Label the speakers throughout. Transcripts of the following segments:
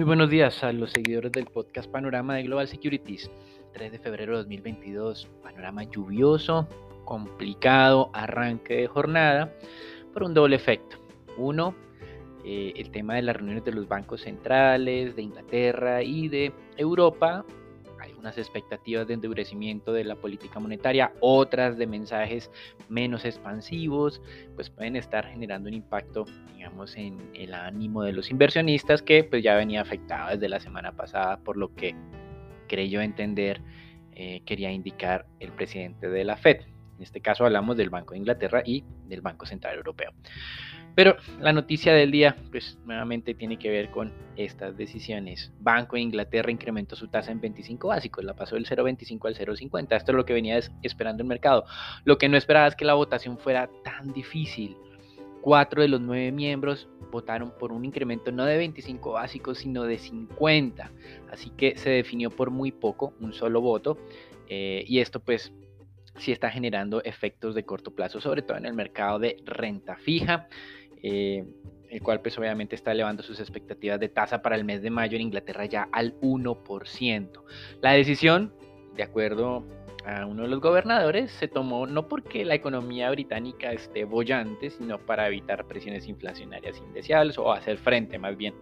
Speaker 1: Muy buenos días a los seguidores del podcast Panorama de Global Securities. 3 de febrero de 2022, panorama lluvioso, complicado, arranque de jornada, por un doble efecto. Uno, eh, el tema de las reuniones de los bancos centrales de Inglaterra y de Europa, hay unas expectativas de endurecimiento de la política monetaria, otras de mensajes menos expansivos, pues pueden estar generando un impacto, digamos, en el ánimo de los inversionistas que pues ya venía afectado desde la semana pasada por lo que creyó entender eh, quería indicar el presidente de la Fed. En este caso hablamos del Banco de Inglaterra y del Banco Central Europeo. Pero la noticia del día, pues nuevamente tiene que ver con estas decisiones. Banco de Inglaterra incrementó su tasa en 25 básicos, la pasó del 0,25 al 0,50. Esto es lo que venía esperando el mercado. Lo que no esperaba es que la votación fuera tan difícil. Cuatro de los nueve miembros votaron por un incremento no de 25 básicos, sino de 50. Así que se definió por muy poco, un solo voto. Eh, y esto pues sí está generando efectos de corto plazo, sobre todo en el mercado de renta fija. Eh, el cual pues obviamente está elevando sus expectativas de tasa para el mes de mayo en Inglaterra ya al 1%. La decisión, de acuerdo a uno de los gobernadores, se tomó no porque la economía británica esté bollante, sino para evitar presiones inflacionarias indeseables o hacer frente más bien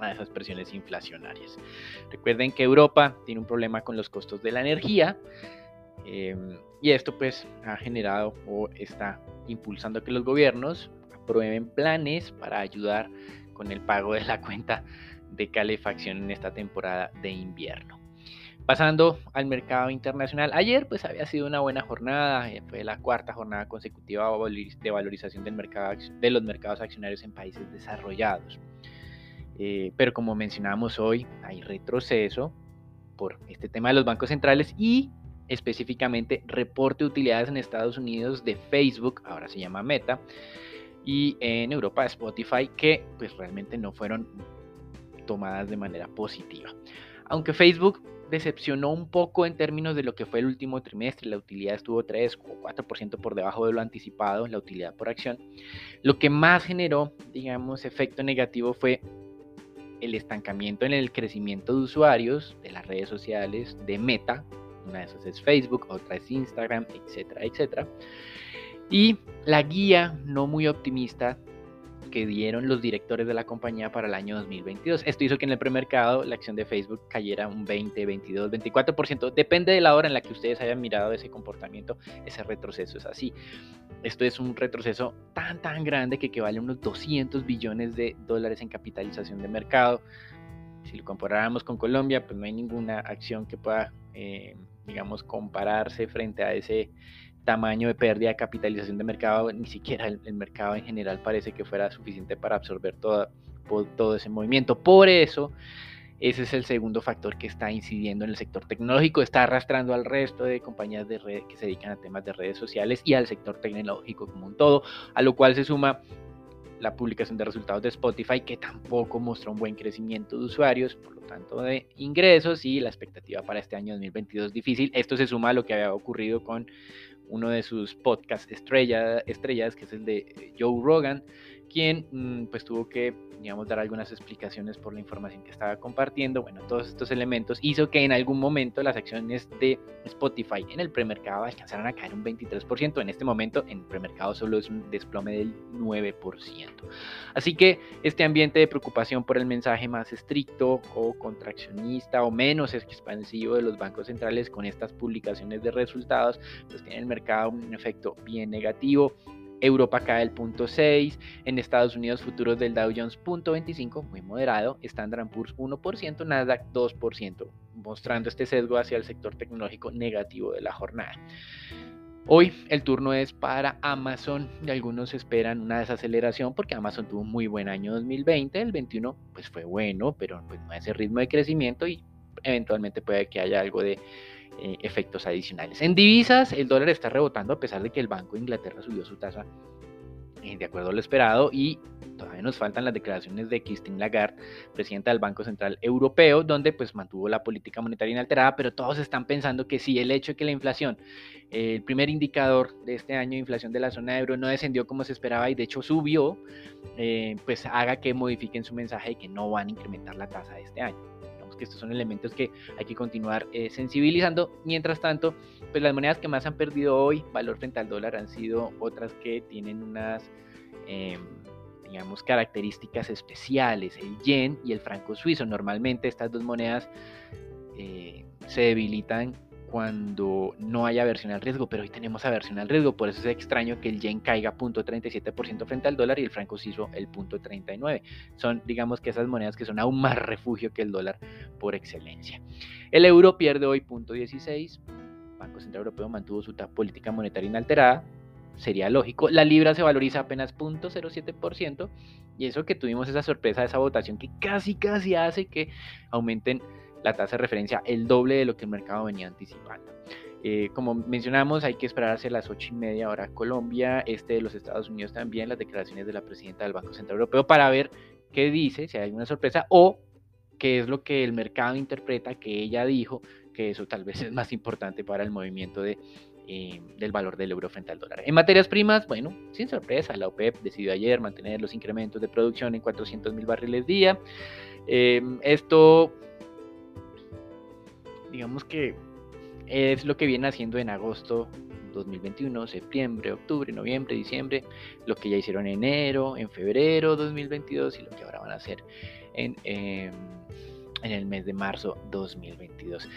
Speaker 1: a esas presiones inflacionarias. Recuerden que Europa tiene un problema con los costos de la energía. Eh, y esto pues ha generado o está impulsando que los gobiernos aprueben planes para ayudar con el pago de la cuenta de calefacción en esta temporada de invierno. Pasando al mercado internacional, ayer pues había sido una buena jornada, eh, fue la cuarta jornada consecutiva de valorización del mercado, de los mercados accionarios en países desarrollados. Eh, pero como mencionamos hoy, hay retroceso por este tema de los bancos centrales y específicamente reporte de utilidades en Estados Unidos de Facebook, ahora se llama Meta, y en Europa Spotify que pues realmente no fueron tomadas de manera positiva. Aunque Facebook decepcionó un poco en términos de lo que fue el último trimestre, la utilidad estuvo 3 o 4% por debajo de lo anticipado, la utilidad por acción, lo que más generó, digamos, efecto negativo fue el estancamiento en el crecimiento de usuarios de las redes sociales de Meta, una de esas es Facebook, otra es Instagram, etcétera, etcétera. Y la guía no muy optimista que dieron los directores de la compañía para el año 2022. Esto hizo que en el premercado la acción de Facebook cayera un 20, 22, 24%. Depende de la hora en la que ustedes hayan mirado ese comportamiento, ese retroceso es así. Esto es un retroceso tan, tan grande que equivale a unos 200 billones de dólares en capitalización de mercado. Si lo comparáramos con Colombia, pues no hay ninguna acción que pueda, eh, digamos, compararse frente a ese tamaño de pérdida de capitalización de mercado, ni siquiera el, mercado en general parece que fuera suficiente para absorber toda, todo ese movimiento. Por eso, ese es el segundo factor que está incidiendo en el sector tecnológico, está arrastrando al resto de compañías de redes que se dedican a temas de redes sociales y al sector tecnológico como un todo, a lo cual se suma la publicación de resultados de Spotify, que tampoco mostró un buen crecimiento de usuarios, por lo tanto de ingresos, y la expectativa para este año 2022 difícil. Esto se suma a lo que había ocurrido con uno de sus podcasts estrella, estrellas, que es el de Joe Rogan, quien mm, pues tuvo que, digamos, dar algunas explicaciones por la información que estaba compartiendo. Bueno, todos estos elementos hizo que en algún momento las acciones de Spotify en el premercado alcanzaran a caer un 23%. En este momento en el premercado solo es un desplome del 9%. Así que este ambiente de preocupación por el mensaje más estricto o contraccionista o menos expansivo de los bancos centrales con estas publicaciones de resultados, pues tiene el mercado un efecto bien negativo Europa cae el punto 6, en Estados Unidos futuros del Dow Jones punto 25, muy moderado, Standard Poor's 1%, Nasdaq 2%, mostrando este sesgo hacia el sector tecnológico negativo de la jornada. Hoy el turno es para Amazon y algunos esperan una desaceleración porque Amazon tuvo un muy buen año 2020, el 21 pues fue bueno, pero pues no a ese ritmo de crecimiento y eventualmente puede que haya algo de eh, efectos adicionales. En divisas el dólar está rebotando a pesar de que el Banco de Inglaterra subió su tasa eh, de acuerdo a lo esperado y todavía nos faltan las declaraciones de Christine Lagarde, presidenta del Banco Central Europeo, donde pues mantuvo la política monetaria inalterada, pero todos están pensando que si el hecho de que la inflación, el primer indicador de este año de inflación de la zona euro no descendió como se esperaba y de hecho subió, eh, pues haga que modifiquen su mensaje de que no van a incrementar la tasa de este año que estos son elementos que hay que continuar eh, sensibilizando. Mientras tanto, pues las monedas que más han perdido hoy valor frente al dólar han sido otras que tienen unas, em, digamos, características especiales, el yen y el franco suizo. Normalmente estas dos monedas eh, se debilitan cuando no hay aversión al riesgo, pero hoy tenemos aversión al riesgo, por eso es extraño que el yen caiga 0.37% frente al dólar y el franco suizo el 0.39. Son, digamos que esas monedas que son aún más refugio que el dólar por excelencia. El euro pierde hoy 0.16, Banco Central Europeo mantuvo su política monetaria inalterada, sería lógico. La libra se valoriza apenas 0.07% y eso que tuvimos esa sorpresa, esa votación que casi casi hace que aumenten la tasa de referencia el doble de lo que el mercado venía anticipando. Eh, como mencionamos, hay que esperar hacia las ocho y media hora Colombia, este de los Estados Unidos también, las declaraciones de la presidenta del Banco Central Europeo para ver qué dice, si hay alguna sorpresa o qué es lo que el mercado interpreta que ella dijo, que eso tal vez es más importante para el movimiento de, eh, del valor del euro frente al dólar. En materias primas, bueno, sin sorpresa, la OPEP decidió ayer mantener los incrementos de producción en 400 mil barriles día. Eh, esto digamos que es lo que viene haciendo en agosto 2021, septiembre, octubre, noviembre, diciembre, lo que ya hicieron en enero, en febrero 2022 y lo que ahora van a hacer en, em, en el mes de marzo 2022.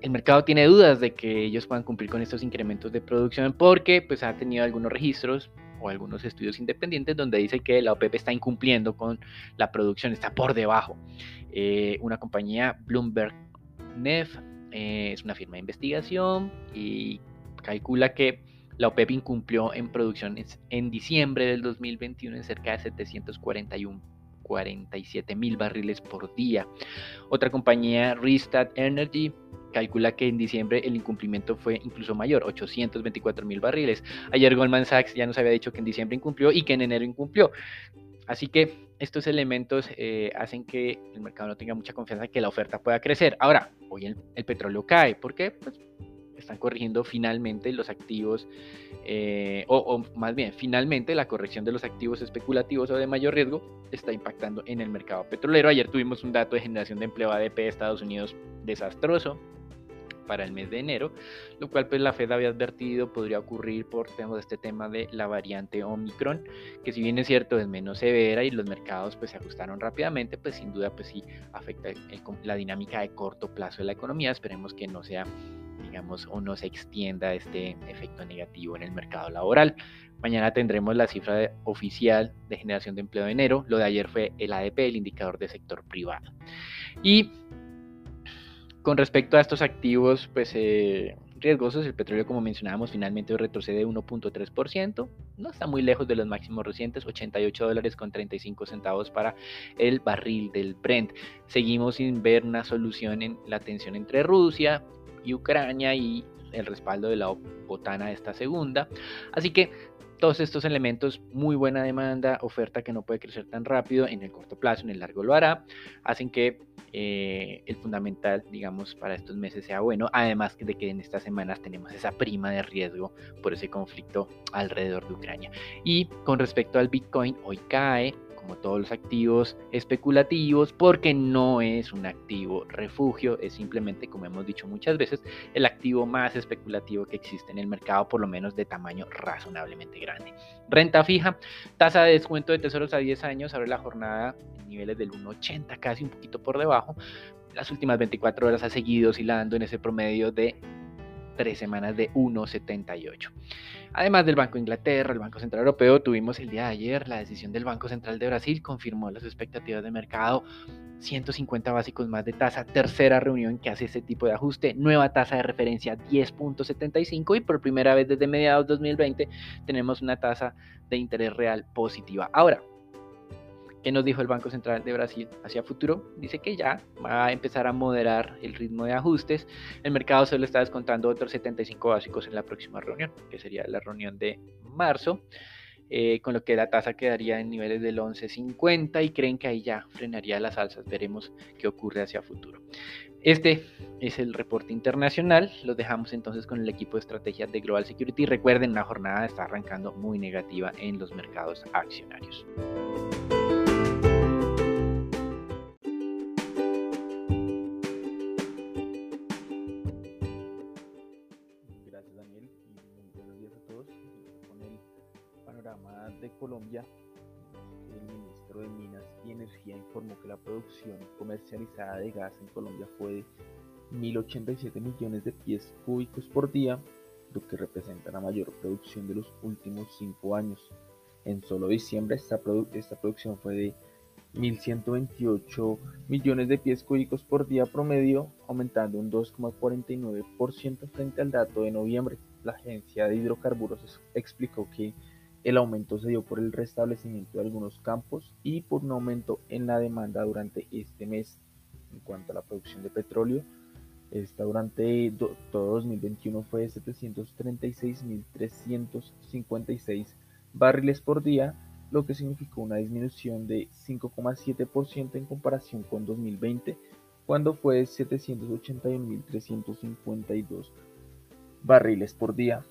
Speaker 1: El mercado tiene dudas de que ellos puedan cumplir con estos incrementos de producción porque pues ha tenido algunos registros o algunos estudios independientes donde dice que la OPEP está incumpliendo con la producción, está por debajo. Eh, una compañía Bloomberg NEF eh, es una firma de investigación y calcula que la OPEP incumplió en producción en diciembre del 2021 en cerca de 741 47 mil barriles por día. Otra compañía, Restart Energy, calcula que en diciembre el incumplimiento fue incluso mayor, 824 mil barriles. Ayer Goldman Sachs ya nos había dicho que en diciembre incumplió y que en enero incumplió. Así que estos elementos eh, hacen que el mercado no tenga mucha confianza que la oferta pueda crecer. Ahora, hoy el, petróleo cae. ¿Por qué? Pues están corrigiendo finalmente los activos, eh, o, o, más bien, finalmente la corrección de los activos especulativos o de mayor riesgo está impactando en el mercado petrolero. Ayer tuvimos un dato de generación de empleo ADP de Estados Unidos desastroso, para el mes de enero, lo cual pues la Fed había advertido podría ocurrir por este tema de la variante Omicron, que si bien es cierto es menos severa y los mercados pues se ajustaron rápidamente, pues sin duda pues sí afecta la dinámica de corto plazo de la economía, esperemos que no sea digamos o no se extienda este efecto negativo en el mercado laboral. Mañana tendremos la cifra oficial de generación de empleo de enero. Lo de ayer fue el ADP, el indicador de sector privado. Y con respecto a estos activos, pues eh, riesgosos, el petróleo, como mencionábamos, finalmente retrocede 1.3%, no está muy lejos de los máximos recientes, 88 dólares con 35 centavos para el barril del Brent. Seguimos sin ver una solución en la tensión entre Rusia y Ucrania y el respaldo de la OTAN a esta segunda. Así que todos estos elementos, muy buena demanda, oferta que no puede crecer tan rápido en el corto plazo, en el largo lo hará, hacen que eh, el fundamental, digamos, para estos meses sea bueno, además de que en estas semanas tenemos esa prima de riesgo por ese conflicto alrededor de Ucrania. Y con respecto al Bitcoin, hoy cae, como todos los activos especulativos, porque no es un activo refugio, es simplemente, como hemos dicho muchas veces, el activo más especulativo que existe en el mercado, por lo menos de tamaño razonablemente grande. Renta fija, tasa de descuento de tesoros a 10 años, abre la jornada en niveles del 1,80, casi un poquito por debajo. Las últimas 24 horas ha seguido oscilando en ese promedio de tres semanas de 1,78. Además del Banco de Inglaterra, el Banco Central Europeo, tuvimos el día de ayer la decisión del Banco Central de Brasil, confirmó las expectativas de mercado, 150 básicos más de tasa, tercera reunión que hace este tipo de ajuste, nueva tasa de referencia 10.75 y por primera vez desde mediados de 2020 tenemos una tasa de interés real positiva. Ahora, ¿Qué nos dijo el Banco Central de Brasil hacia futuro? Dice que ya va a empezar a moderar el ritmo de ajustes. El mercado solo está descontando otros 75 básicos en la próxima reunión, que sería la reunión de marzo. Eh, con lo que la tasa quedaría en niveles del 11.50 y creen que ahí ya frenaría las alzas. Veremos qué ocurre hacia futuro. Este es el reporte internacional. Lo dejamos entonces con el equipo de estrategias de Global Security. Recuerden, la jornada está arrancando muy negativa en los mercados accionarios.
Speaker 2: Producción comercializada de gas en Colombia fue de 1.087 millones de pies cúbicos por día, lo que representa la mayor producción de los últimos cinco años. En solo diciembre esta, esta producción fue de 1.128 millones de pies cúbicos por día promedio, aumentando un 2,49% frente al dato de noviembre. La agencia de hidrocarburos explicó que el aumento se dio por el restablecimiento de algunos campos y por un aumento en la demanda durante este mes. En cuanto a la producción de petróleo, esta durante todo 2021 fue de 736.356 barriles por día, lo que significó una disminución de 5,7% en comparación con 2020, cuando fue de 781.352 barriles por día.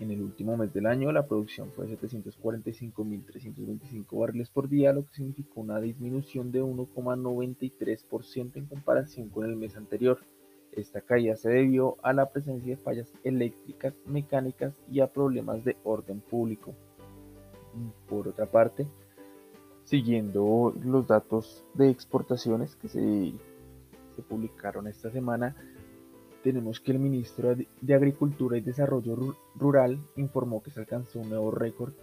Speaker 2: En el último mes del año, la producción fue de 745.325 barriles por día, lo que significó una disminución de 1,93% en comparación con el mes anterior. Esta caída se debió a la presencia de fallas eléctricas, mecánicas y a problemas de orden público. Por otra parte, siguiendo los datos de exportaciones que se, se publicaron esta semana, tenemos que el ministro de Agricultura y Desarrollo Rural informó que se alcanzó un nuevo récord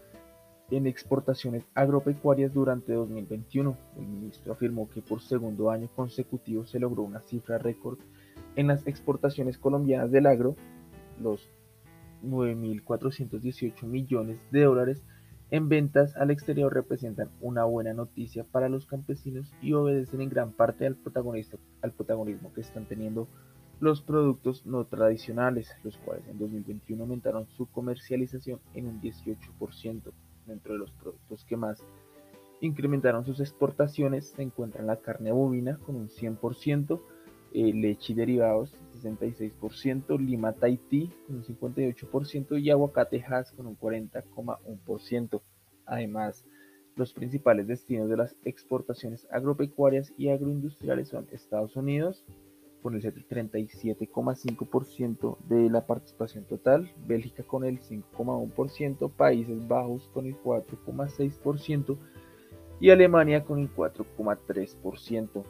Speaker 2: en exportaciones agropecuarias durante 2021. El ministro afirmó que por segundo año consecutivo se logró una cifra récord en las exportaciones colombianas del agro, los 9.418 millones de dólares en ventas al exterior representan una buena noticia para los campesinos y obedecen en gran parte al, protagonismo que están teniendo los productos no tradicionales, los cuales en 2021 aumentaron su comercialización en un 18%. Dentro de los productos que más incrementaron sus exportaciones se encuentran la carne bovina con un 100%, eh, leche y derivados 66%, lima Tahití con un 58% y aguacate Hass con un 40,1%. Además, los principales destinos de las exportaciones agropecuarias y agroindustriales son Estados Unidos, con el 37,5% de la participación total, Bélgica con el 5,1%, Países Bajos con el 4,6% y Alemania con el 4,3%.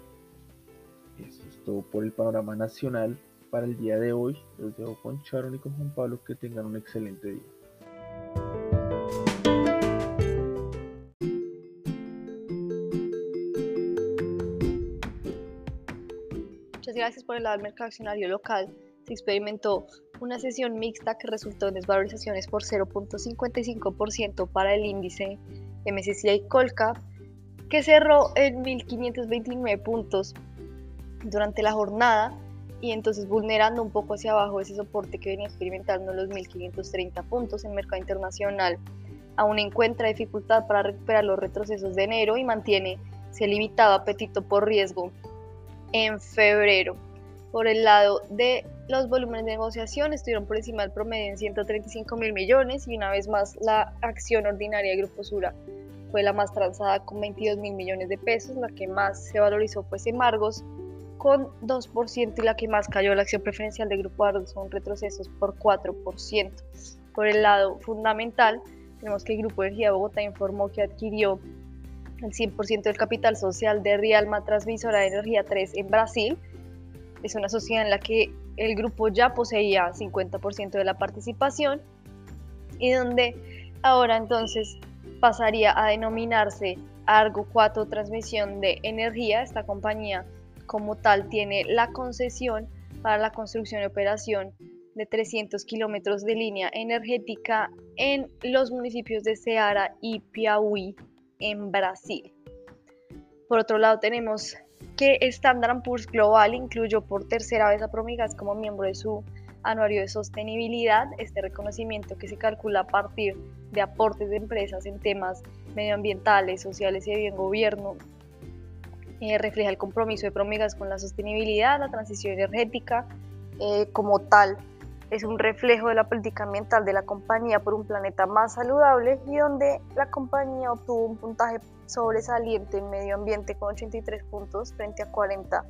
Speaker 2: Eso es todo por el panorama nacional para el día de hoy. Los dejo con Sharon y con Juan Pablo. Que tengan un excelente día.
Speaker 3: Gracias por el mercado accionario local, se experimentó una sesión mixta que resultó en desvalorizaciones por 0.55% para el índice MSCI Colcap, que cerró en 1.529 puntos durante la jornada y entonces vulnerando un poco hacia abajo ese soporte que venía experimentando los 1.530 puntos en mercado internacional. Aún encuentra dificultad para recuperar los retrocesos de enero y mantiene ese limitado apetito por riesgo en febrero. Por el lado de los volúmenes de negociación estuvieron por encima del promedio en 135 mil millones y una vez más la acción ordinaria de Grupo Sura fue la más transada con 22 mil millones de pesos, la que más se valorizó fue Semargos con 2% y la que más cayó la acción preferencial de Grupo Argos son retrocesos por 4%. Por el lado fundamental, tenemos que el Grupo Energía Bogotá informó que adquirió el 100% del capital social de Rialma Transmisora de Energía 3 en Brasil. Es una sociedad en la que el grupo ya poseía 50% de la participación y donde ahora entonces pasaría a denominarse Argo 4 Transmisión de Energía. Esta compañía como tal tiene la concesión para la construcción y operación de 300 kilómetros de línea energética en los municipios de Ceará y Piauí en Brasil. Por otro lado tenemos que Standard Poor's Global incluyó por tercera vez a Promigas como miembro de su anuario de sostenibilidad, este reconocimiento que se calcula a partir de aportes de empresas en temas medioambientales, sociales y de bien gobierno, eh, refleja el compromiso de Promigas con la sostenibilidad, la transición energética, eh, como tal es un reflejo de la política ambiental de la compañía por un planeta más saludable y donde la compañía obtuvo un puntaje sobresaliente en medio ambiente con 83 puntos frente a 40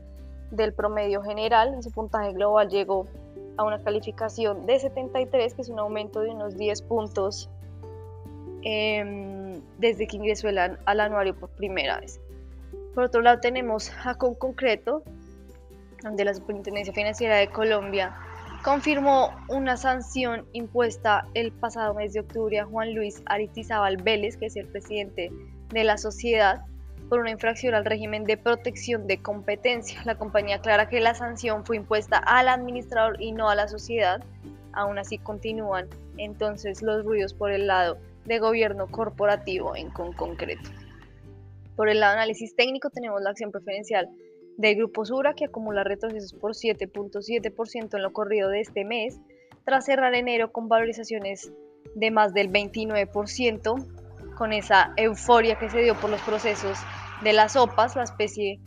Speaker 3: del promedio general y su puntaje global llegó a una calificación de 73 que es un aumento de unos 10 puntos em, desde que ingresó al anuario por primera vez. Por otro lado tenemos a Con Concreto, donde la Superintendencia Financiera de Colombia confirmó una sanción impuesta el pasado mes de octubre a Juan Luis Aristizábal Vélez, que es el presidente de la sociedad, por una infracción al régimen de protección de competencia. La compañía aclara que la sanción fue impuesta al administrador y no a la sociedad. Aún así continúan entonces los ruidos por el lado de gobierno corporativo en con concreto. Por el lado de análisis técnico tenemos la acción preferencial del Grupo Sura, que acumula retrocesos por 7.7% en lo corrido de este mes, tras cerrar enero con valorizaciones de más del 29%, con esa euforia que se dio por los procesos de las OPAs, la especie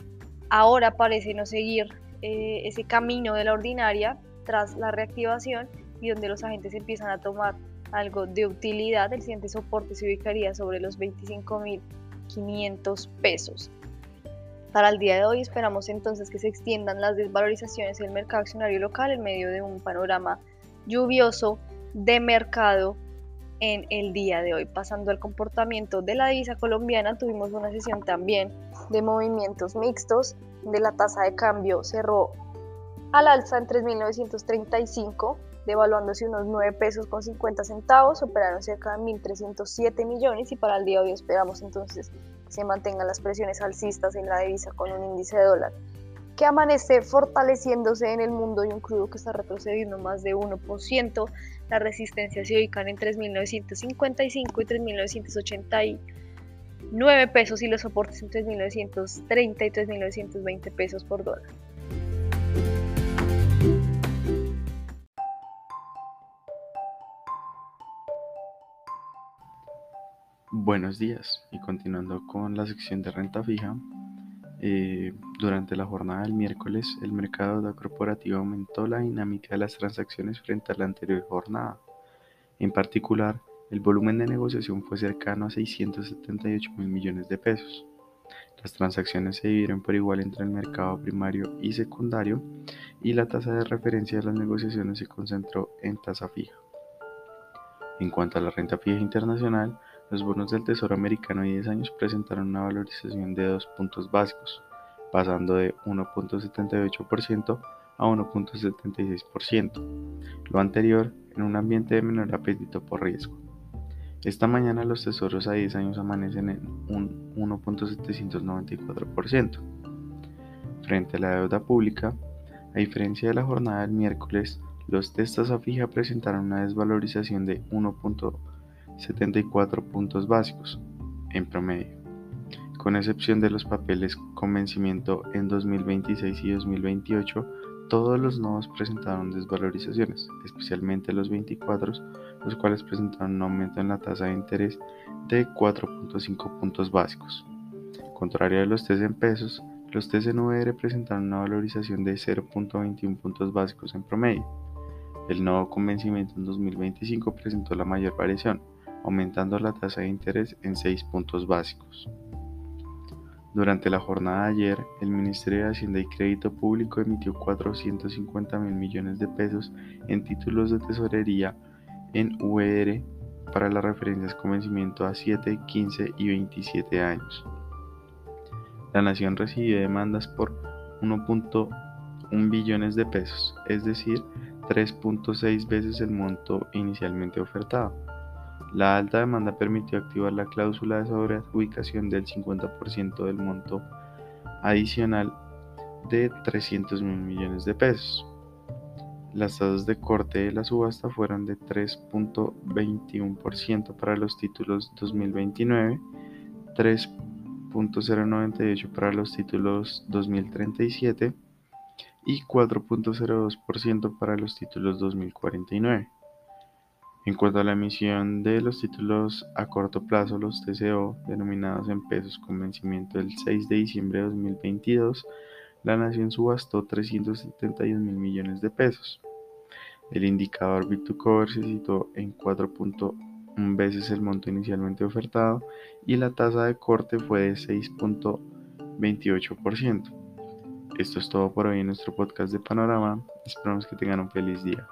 Speaker 3: ahora parece no seguir eh, ese camino de la ordinaria tras la reactivación y donde los agentes empiezan a tomar algo de utilidad, el siguiente soporte se ubicaría sobre los 25.500 pesos. Para el día de hoy esperamos entonces que se extiendan las desvalorizaciones en el mercado accionario local en medio de un panorama lluvioso de mercado en el día de hoy. Pasando al comportamiento de la divisa colombiana, tuvimos una sesión también de movimientos mixtos, de la tasa de cambio cerró al alza en 3.935, devaluándose unos 9 pesos con 50 centavos, operaron cerca de 1.307 millones y para el día de hoy esperamos entonces se mantengan las presiones alcistas en la divisa con un índice de dólar que amanece fortaleciéndose en el mundo y un crudo que está retrocediendo más de 1%. La resistencia se ubican en 3.955 y 3.989 pesos y los soportes en 3.930 y 3.920 pesos por dólar.
Speaker 4: Buenos días y continuando con la sección de renta fija, eh, durante la jornada del miércoles el mercado de corporativo aumentó la dinámica de las transacciones frente a la anterior jornada. En particular, el volumen de negociación fue cercano a 678 mil millones de pesos. Las transacciones se dividieron por igual entre el mercado primario y secundario y la tasa de referencia de las negociaciones se concentró en tasa fija. En cuanto a la renta fija internacional, los bonos del Tesoro americano de 10 años presentaron una valorización de 2 puntos básicos, pasando de 1.78% a 1.76%, lo anterior en un ambiente de menor apetito por riesgo. Esta mañana los tesoros a 10 años amanecen en un 1.794%. Frente a la deuda pública, a diferencia de la jornada del miércoles, los testas a fija presentaron una desvalorización de 1.76%. 74 puntos básicos en promedio, con excepción de los papeles con vencimiento en 2026 y 2028, todos los nodos presentaron desvalorizaciones, especialmente los 24, los cuales presentaron un aumento en la tasa de interés de 4.5 puntos básicos. Contrario a los TES en pesos, los TES en VR presentaron una valorización de 0.21 puntos básicos en promedio. El nodo con vencimiento en 2025 presentó la mayor variación, aumentando la tasa de interés en 6 puntos básicos. Durante la jornada de ayer, el Ministerio de Hacienda y Crédito Público emitió 450 mil millones de pesos en títulos de tesorería en UER para las referencias con vencimiento a 7, 15 y 27 años. La Nación recibió demandas por 1.1 1 billones de pesos, es decir, 3.6 veces el monto inicialmente ofertado. La alta demanda permitió activar la cláusula de sobreadjudicación del 50% del monto adicional de 300 mil millones de pesos. Las tasas de corte de la subasta fueron de 3.21% para los títulos 2029, 3.098% para los títulos 2037 y 4.02% para los títulos 2049. En cuanto a la emisión de los títulos a corto plazo, los TCO, denominados en pesos con vencimiento del 6 de diciembre de 2022, la nación subastó 371 mil millones de pesos. El indicador Bit2Cover se situó en 4.1 veces el monto inicialmente ofertado y la tasa de corte fue de 6.28%. Esto es todo por hoy en nuestro podcast de Panorama. Esperamos que tengan un feliz día.